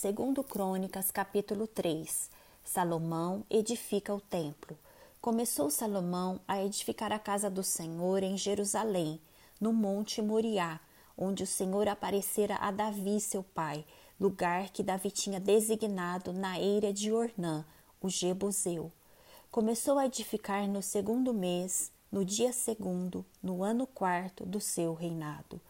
Segundo Crônicas, capítulo 3. Salomão edifica o templo. Começou Salomão a edificar a casa do Senhor em Jerusalém, no monte Moriá, onde o Senhor aparecera a Davi, seu pai, lugar que Davi tinha designado na eira de Ornã, o Jebuseu. Começou a edificar no segundo mês, no dia segundo, no ano quarto do seu reinado.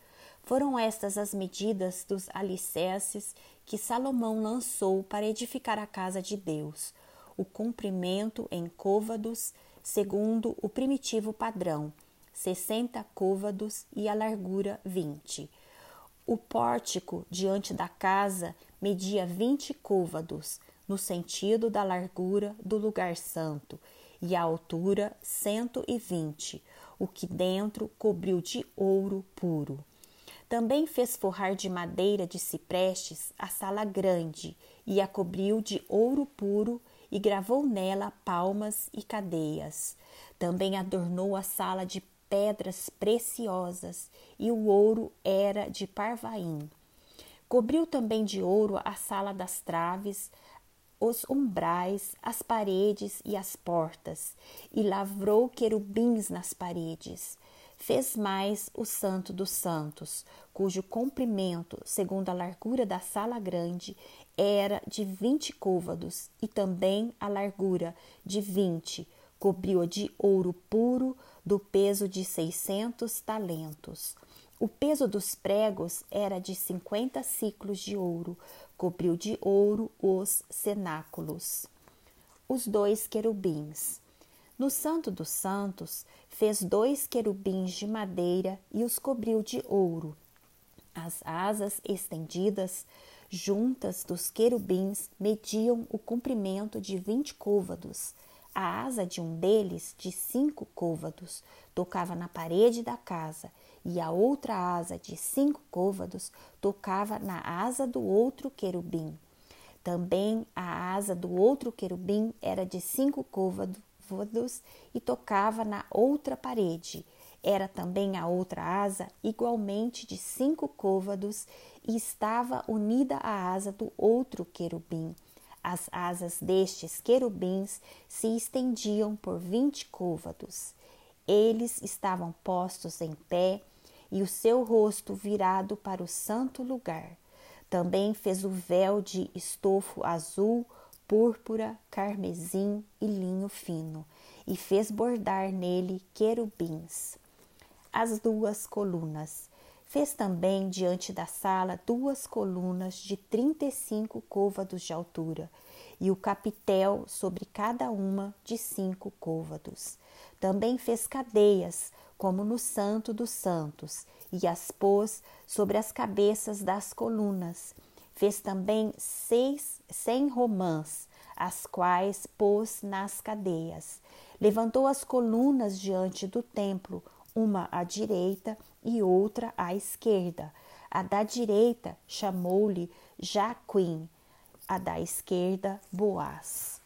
Foram estas as medidas dos alicerces que Salomão lançou para edificar a casa de Deus, o comprimento em côvados, segundo o primitivo padrão, sessenta côvados e a largura vinte. O pórtico diante da casa media vinte côvados, no sentido da largura do lugar santo, e a altura cento e vinte, o que dentro cobriu de ouro puro. Também fez forrar de madeira de ciprestes a sala grande e a cobriu de ouro puro e gravou nela palmas e cadeias. Também adornou a sala de pedras preciosas e o ouro era de parvaim. Cobriu também de ouro a sala das traves, os umbrais, as paredes e as portas, e lavrou querubins nas paredes. Fez mais o Santo dos Santos, cujo comprimento, segundo a largura da sala grande, era de vinte côvados, e também a largura de vinte, cobriu-a de ouro puro, do peso de seiscentos talentos. O peso dos pregos era de cinquenta ciclos de ouro, cobriu de ouro os cenáculos. Os dois querubins. No Santo dos Santos, fez dois querubins de madeira e os cobriu de ouro. As asas estendidas juntas dos querubins mediam o comprimento de vinte côvados. A asa de um deles, de cinco côvados, tocava na parede da casa, e a outra asa, de cinco côvados, tocava na asa do outro querubim. Também a asa do outro querubim era de cinco côvados côvados e tocava na outra parede. Era também a outra asa, igualmente de cinco côvados, e estava unida à asa do outro querubim. As asas destes querubins se estendiam por vinte côvados. Eles estavam postos em pé e o seu rosto virado para o santo lugar. Também fez o véu de estofo azul, púrpura, carmesim e linho fino, e fez bordar nele querubins. As duas colunas. Fez também diante da sala duas colunas de trinta e cinco côvados de altura, e o capitel sobre cada uma de cinco côvados. Também fez cadeias, como no Santo dos Santos, e as pôs sobre as cabeças das colunas Fez também seis, cem romãs, as quais pôs nas cadeias. Levantou as colunas diante do templo, uma à direita e outra à esquerda. A da direita chamou-lhe Jaquim, a da esquerda Boaz.